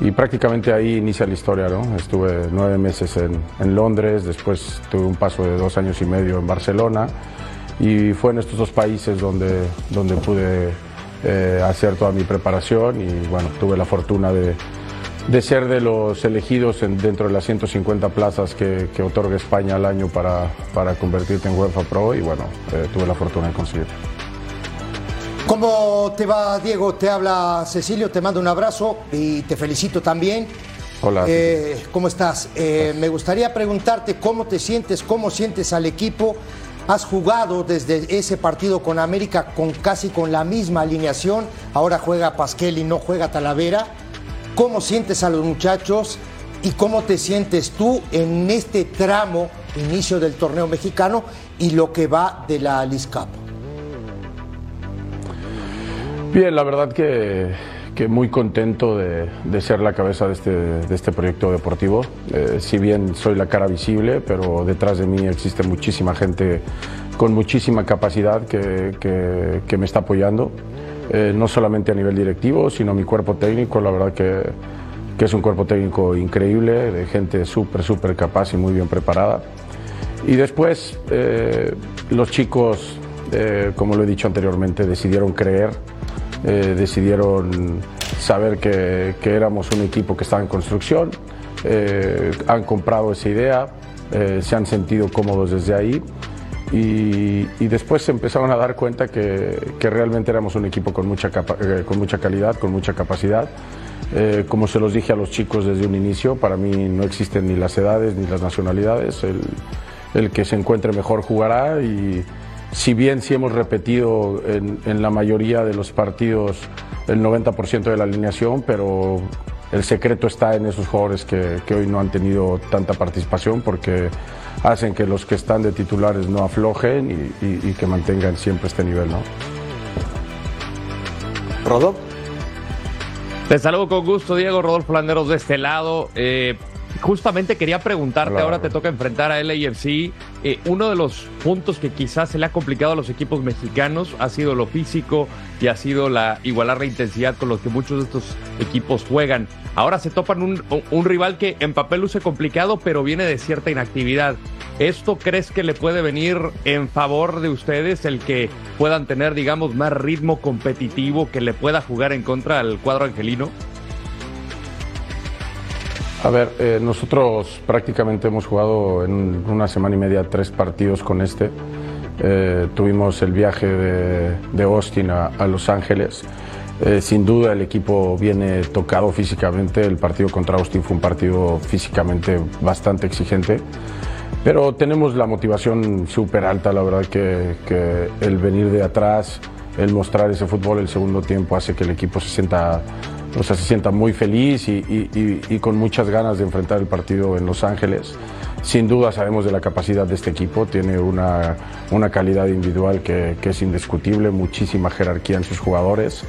y prácticamente ahí inicia la historia, ¿no? Estuve nueve meses en, en Londres, después tuve un paso de dos años y medio en Barcelona y fue en estos dos países donde, donde pude eh, hacer toda mi preparación y bueno, tuve la fortuna de, de ser de los elegidos en- dentro de las 150 plazas que, que otorga España al año para, para convertirte en UEFA Pro y bueno, eh, tuve la fortuna de conseguirlo. ¿Cómo te va, Diego? Te habla Cecilio, te mando un abrazo y te felicito también. Hola. Eh, ¿Cómo estás? Me gustaría preguntarte cómo te sientes, cómo sientes al equipo. Has jugado desde ese partido con América con casi con la misma alineación. Ahora juega Pasquel y no juega Talavera. ¿Cómo sientes a los muchachos y cómo te sientes tú en este tramo inicio del torneo mexicano y lo que va de la Cup? Bien, la verdad que, que muy contento de, de ser la cabeza de este, de este proyecto deportivo. Eh, si bien soy la cara visible, pero detrás de mí existe muchísima gente con muchísima capacidad que, que- que me está apoyando. Eh, no solamente a nivel directivo, sino mi cuerpo técnico. La verdad que, que es un cuerpo técnico increíble, de gente súper, súper capaz y muy bien preparada. Y después eh, los chicos, eh, como lo he dicho anteriormente, decidieron creer, eh, decidieron saber que, éramos un equipo que estaba en construcción, eh, han comprado esa idea, eh, se han sentido cómodos desde ahí y, después se empezaron a dar cuenta que, que realmente éramos un equipo con mucha, con mucha calidad, con mucha capacidad. Como se los dije a los chicos desde un inicio, para mí no existen ni las edades ni las nacionalidades. El, el que se encuentre mejor jugará y si bien sí hemos repetido en, en la mayoría de los partidos el 90% de la alineación, pero el secreto está en esos jugadores que, que hoy no han tenido tanta participación porque hacen que los que están de titulares no aflojen y, y- y que mantengan siempre este nivel, ¿no? Rodo. Te saludo con gusto, Diego Rodolfo Landeros de este lado. Eh, justamente quería preguntarte, ahora te toca enfrentar a LAFC. Eh, uno de los puntos que quizás se le ha complicado a los equipos mexicanos ha sido lo físico y ha sido la igualar la intensidad con los que muchos de estos equipos juegan. Ahora se topan un, un rival que en papel luce complicado, pero viene de cierta inactividad. ¿Esto crees que le puede venir en favor de ustedes el que puedan tener, digamos, más ritmo competitivo que le pueda jugar en contra al cuadro angelino? A ver, eh, nosotros prácticamente hemos jugado en una semana y media tres partidos con este. Eh, tuvimos el viaje de, Austin a, a Los Ángeles. Eh, sin duda el equipo viene tocado físicamente. El partido contra Austin fue un partido físicamente bastante exigente. Pero tenemos la motivación súper alta, la verdad que, que el venir de atrás, el mostrar ese fútbol el segundo tiempo hace que el equipo se sienta, o sea, se sienta muy feliz y, y- y- y con muchas ganas de enfrentar el partido en Los Ángeles. Sin duda sabemos de la capacidad de este equipo, tiene una, una calidad individual que, que es indiscutible, muchísima jerarquía en sus jugadores.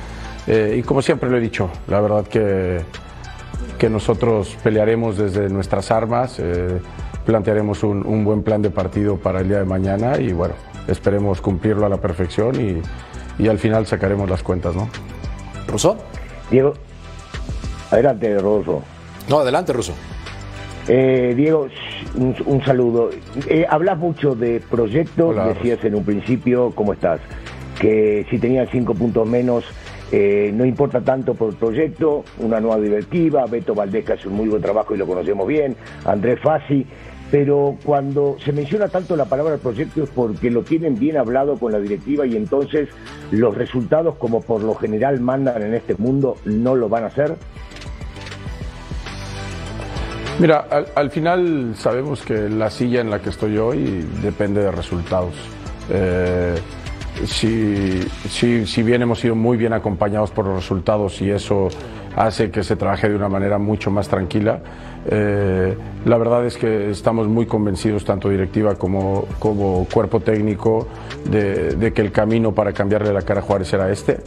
Eh, y como siempre lo he dicho, la verdad que, que nosotros pelearemos desde nuestras armas, eh, plantearemos un, un buen plan de partido para el día de mañana y bueno, esperemos cumplirlo a la perfección y, y al final sacaremos las cuentas, ¿no? ¿Ruso? Diego, adelante, Rodolfo. No, adelante, Ruso. Eh, Diego, un, un saludo. Eh, hablas mucho de proyectos, Hola, decías en un principio, ¿cómo estás? Que si tenían cinco puntos menos, eh, no importa tanto por el proyecto, una nueva directiva, Beto Valdés que hace un muy buen trabajo y lo conocemos bien, Andrés Fassi, pero cuando se menciona tanto la palabra proyecto es porque lo tienen bien hablado con la directiva y entonces los resultados, como por lo general mandan en este mundo, no lo van a hacer. Mira, al, al final sabemos que la silla en la que estoy hoy depende de resultados. Eh, si, si, si bien hemos sido muy bien acompañados por los resultados y eso hace que se trabaje de una manera mucho más tranquila, eh, la verdad es que estamos muy convencidos, tanto directiva como, como cuerpo técnico, de, de que el camino para cambiarle la cara a Juárez era este.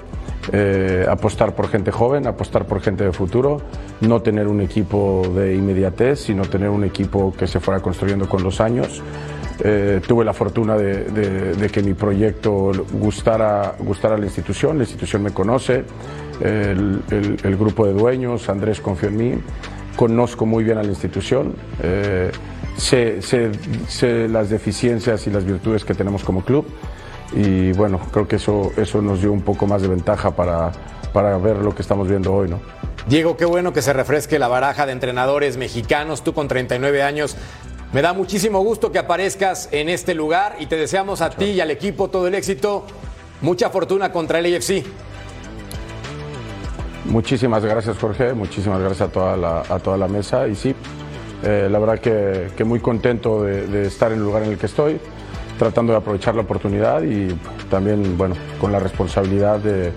Eh, apostar por gente joven, apostar por gente de futuro, no tener un equipo de inmediatez, sino tener un equipo que se fuera construyendo con los años. Eh, tuve la fortuna de, que mi proyecto gustara, gustara a la institución, la institución me conoce, el, grupo de dueños, Andrés confió en mí, conozco muy bien a la institución, eh, sé las deficiencias y las virtudes que tenemos como club y bueno, creo que eso, eso nos dio un poco más de ventaja para, para ver lo que estamos viendo hoy, ¿no? Diego, qué bueno que se refresque la baraja de entrenadores mexicanos, tú con 39 años. Me da muchísimo gusto que aparezcas en este lugar y te deseamos a ti y al equipo todo el éxito. Mucha fortuna contra el AFC. Muchísimas gracias Jorge, muchísimas gracias a toda la, a toda la mesa y sí, eh, la verdad que, que muy contento de, de estar en el lugar en el que estoy, tratando de aprovechar la oportunidad y también, bueno, con la responsabilidad de,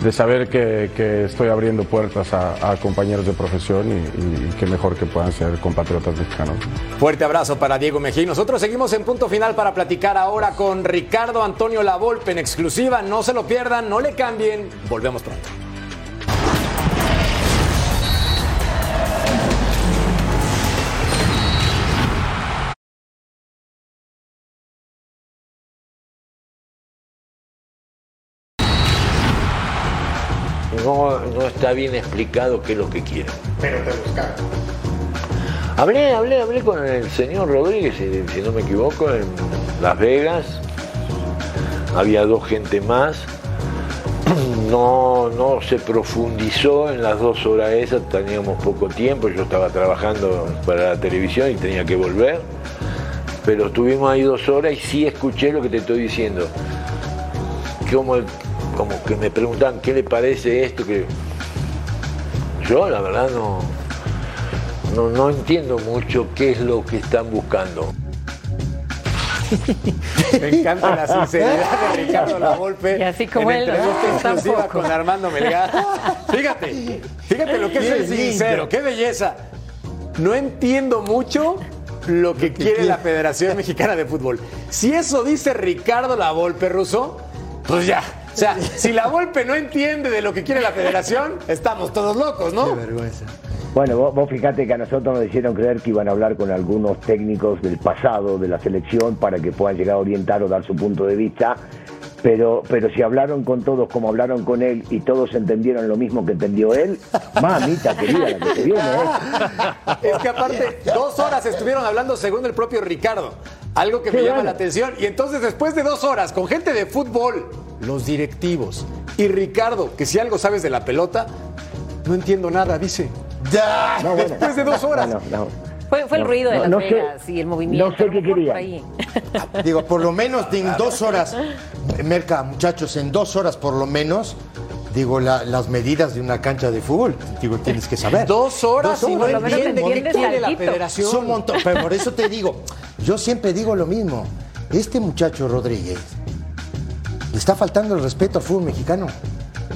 de saber que, que estoy abriendo puertas a, compañeros de profesión y, y, qué mejor que puedan ser compatriotas mexicanos. Fuerte abrazo para Diego Mejía. Nosotros seguimos en punto final para platicar ahora con Ricardo Antonio Lavolpe en exclusiva. No se lo pierdan, no le cambien. Volvemos pronto. Está bien explicado qué es lo que quieren. Pero te buscaron. Hablé, hablé, hablé con el señor Rodríguez, si, si no me equivoco, en Las Vegas. Había dos gente más. No, no se profundizó en las dos horas esas, teníamos poco tiempo, yo estaba trabajando para la televisión y tenía que volver. Pero estuvimos ahí dos horas y sí escuché lo que te estoy diciendo como, como que me preguntan qué le parece esto que yo la verdad no, no no entiendo mucho qué es lo que están buscando Me encanta la sinceridad de Ricardo Lavolpe. Y así como en él, ¿no? entrevista exclusiva Tampoco. con Armando Melgar. Fíjate, fíjate lo que es ser sincero, qué belleza. No entiendo mucho lo que quiere la Federación Mexicana de Fútbol. Si eso dice Ricardo Lavolpe, Ruso, pues ya. O sea, si la Volpe no entiende de lo que quiere la federación, estamos todos locos, ¿no? Qué vergüenza. Bueno, vos, vos fíjate que a nosotros nos hicieron creer que iban a hablar con algunos técnicos del pasado de la selección para que puedan llegar a orientar o dar su punto de vista. Pero, pero si hablaron con todos como hablaron con él y todos entendieron lo mismo que entendió él, mamita querida, la que te viene, ¿eh? Es que aparte, dos horas estuvieron hablando según el propio Ricardo. Algo que me llama bueno. la atención. Y entonces, después de dos horas, con gente de fútbol, los directivos y Ricardo, que si algo sabes de la pelota, no entiendo nada, dice. Ya. No, bueno. Después de dos horas. No, no, no. Fue, fue el ruido de no, Las no sé- y el movimiento. no sé qué por ahí. Digo, por lo menos en dos horas, Merca, muchachos, en dos horas por lo menos, digo, la- las medidas de una cancha de fútbol, digo, tienes que saber. Dos horas Dos y no horas. Por lo menos entiende qué entiendes quiere la federación. Montón, pero por eso te digo, yo siempre digo lo mismo. Este muchacho Rodríguez le está faltando el respeto al fútbol mexicano.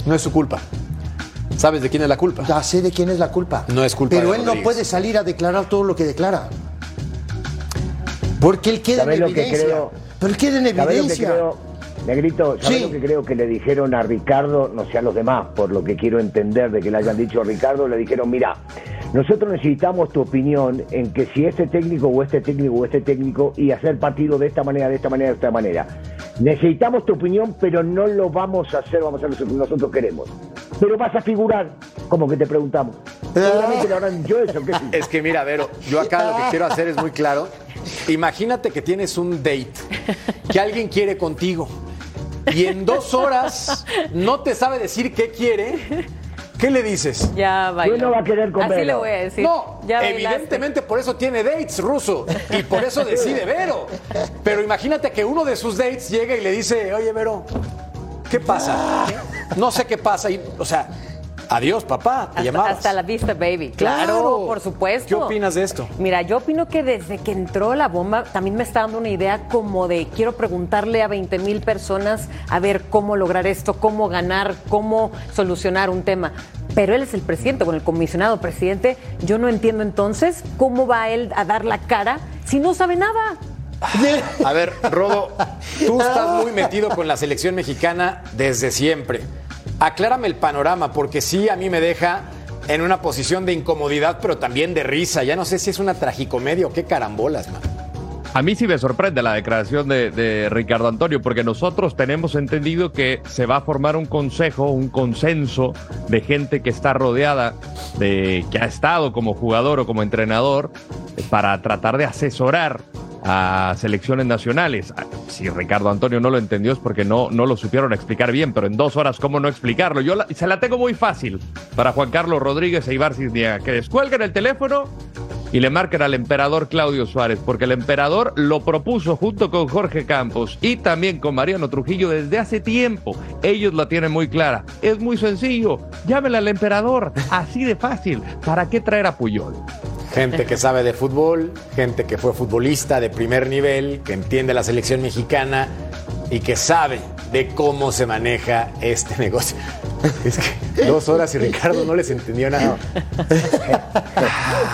No es su culpa. ¿Sabes de quién es la culpa? Ya sé de quién es la culpa. No es culpa Pero de él no puede salir a declarar todo lo que declara. Porque él queda en ¿Sabés lo que evidencia. creo? Pero él queda en ¿Sabés lo que evidencia. creo? Negrito, ¿sabés Sí. lo que creo que le dijeron a Ricardo, no sé a los demás, por lo que quiero entender de que le hayan dicho a Ricardo, le dijeron, mira, nosotros necesitamos tu opinión en que si este técnico o este técnico o este técnico y hacer partido de esta manera, de esta manera, de esta manera. Necesitamos tu opinión, pero no lo vamos a hacer, vamos a hacer lo que nosotros queremos. Pero vas a figurar, como que te preguntamos. Seguramente le habrán dicho eso, ¿qué sí? Es que mira, Vero, yo acá lo que quiero hacer es muy claro. Imagínate que tienes un date, que alguien quiere contigo y en dos horas no te sabe decir qué quiere. ¿Qué le dices? Ya bailó. No va a querer con Así le voy a decir. No, Ya evidentemente por eso tiene dates, ruso, y por eso decide Vero. Pero imagínate que uno de sus dates llega y le dice, oye Vero, ¿qué pasa? No sé qué pasa. Y, o sea, adiós papá, te Hasta, llamabas. hasta la vista, baby. Claro, Claro. por supuesto. ¿Qué opinas de esto? Mira, yo opino que desde que entró la bomba también me está dando una idea como de quiero preguntarle a 20 mil personas a ver cómo lograr esto, cómo ganar, cómo solucionar un tema. Pero él es el presidente, bueno, el comisionado presidente. Yo no entiendo entonces cómo va él a dar la cara si no sabe nada. A ver, Rodo, tú estás muy metido con la selección mexicana desde siempre. Aclárame el panorama, porque sí a mí me deja en una posición de incomodidad, pero también de risa. Ya no sé si es una tragicomedia o qué carambolas. A mí sí me sorprende la declaración de, de Ricardo Antonio, porque nosotros tenemos entendido que se va a formar un consejo, un consenso de gente que está rodeada, de que ha estado como jugador o como entrenador, para tratar de asesorar a selecciones nacionales. Ah, Si Ricardo Antonio no lo entendió es porque no, no lo supieron explicar bien, pero en dos horas, ¿cómo no explicarlo? Yo se la tengo muy fácil para Juan Carlos Rodríguez e Ibar Cisniega, que descuelguen el teléfono y le marquen al emperador Claudio Suárez, porque el emperador lo propuso junto con Jorge Campos y también con Mariano Trujillo desde hace tiempo. Ellos la tienen muy clara. Es muy sencillo. Llámela al emperador. Así de fácil. ¿Para qué traer a Puyol? Gente que sabe de fútbol, gente que fue futbolista de primer nivel, que entiende la selección mexicana y que sabe de cómo se maneja este negocio. Es que dos horas y Ricardo no les entendió nada.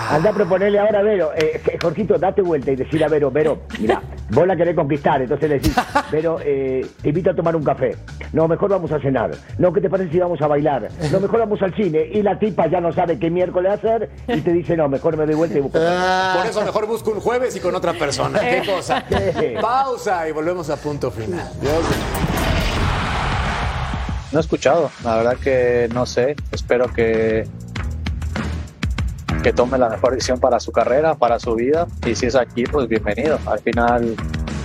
Anda a proponerle ahora a Vero, eh, Jorgito, date vuelta y decirle a Vero, Vero, mira, vos la querés conquistar, entonces le decís, Vero, eh, te invito a tomar un café. No, mejor vamos a cenar. No, ¿qué te parece si vamos a bailar? No, mejor vamos al cine. Y la tipa ya no sabe qué miércoles hacer y te dice, no, mejor me doy vuelta y busco. Por eso mejor busco un jueves y con otra persona. ¿Qué cosa? Sí. Pausa y volvemos a punto final. No he escuchado, la verdad que no sé. Espero que que tome la mejor decisión para su carrera, para su vida. Y si es aquí, pues bienvenido. Al final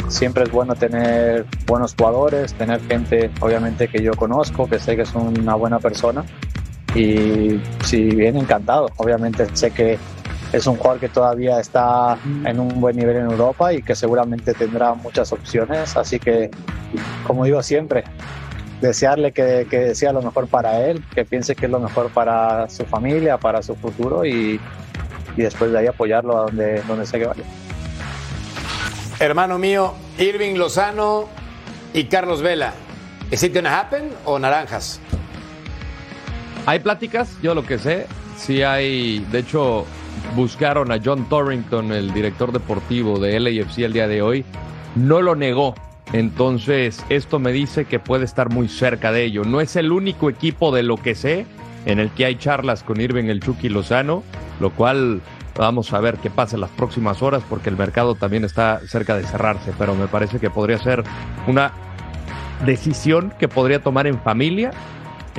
siempre es bueno tener buenos jugadores, tener gente, obviamente que yo conozco, que sé que es una buena persona. Y si bien encantado, obviamente sé que es un jugador que todavía está en un buen nivel en Europa y que seguramente tendrá muchas opciones. Así que, como digo siempre, desearle que, que sea lo mejor para él, que piense que es lo mejor para su familia, para su futuro y, y después de ahí apoyarlo a donde, donde sé que vaya. Hermano mío, Irving Lozano y Carlos Vela. ¿Is it gonna happen o naranjas? Hay pláticas, yo lo que sé, sí hay, de hecho, buscaron a John Torrington, el director deportivo de LAFC el día de hoy, no lo negó. Entonces, esto me dice que puede estar muy cerca de ello. No es el único equipo de lo que sé en el que hay charlas con Irving el Chucky Lozano, lo cual vamos a ver qué pasa en las próximas horas porque el mercado también está cerca de cerrarse, pero me parece que podría ser una decisión que podría tomar en familia.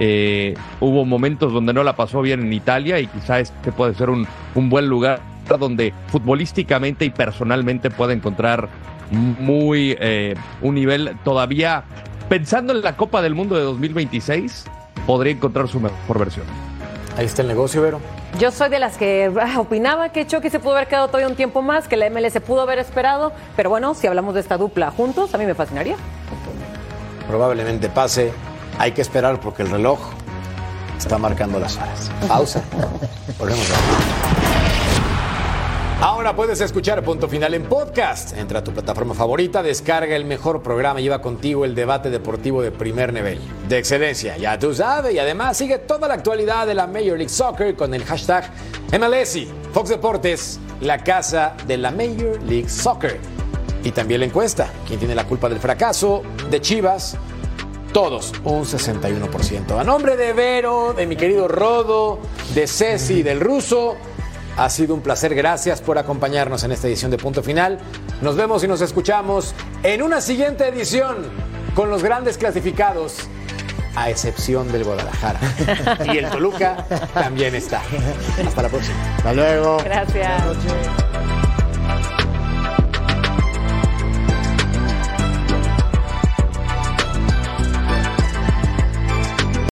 Eh, hubo momentos donde no la pasó bien en Italia y quizá este puede ser un, un buen lugar donde futbolísticamente y personalmente puede encontrar muy eh, un nivel todavía pensando en la Copa del Mundo de 2026 podría encontrar su mejor versión. Ahí está el negocio, Vero. Yo soy de las que ah, opinaba que Chucky se pudo haber quedado todavía un tiempo más, que la MLS se pudo haber esperado, pero bueno, si hablamos de esta dupla juntos, a mí me fascinaría. Probablemente pase. Hay que esperar porque el reloj está marcando las horas. Pausa. Volvemos a Ahora puedes escuchar Punto Final en podcast. Entra a tu plataforma favorita, descarga el mejor programa y lleva contigo el debate deportivo de primer nivel. De excelencia, ya tú sabes. Y además sigue toda la actualidad de la Major League Soccer con el hashtag MLSI. Fox Deportes, la casa de la Major League Soccer. Y también la encuesta. ¿Quién tiene la culpa del fracaso de Chivas? Todos, un 61%. A nombre de Vero, de mi querido Rodo, de Ceci, del ruso. Ha sido un placer, gracias por acompañarnos en esta edición de Punto Final. Nos vemos y nos escuchamos en una siguiente edición con los grandes clasificados, a excepción del Guadalajara. Y el Toluca también está. Hasta la próxima. Hasta luego. Gracias.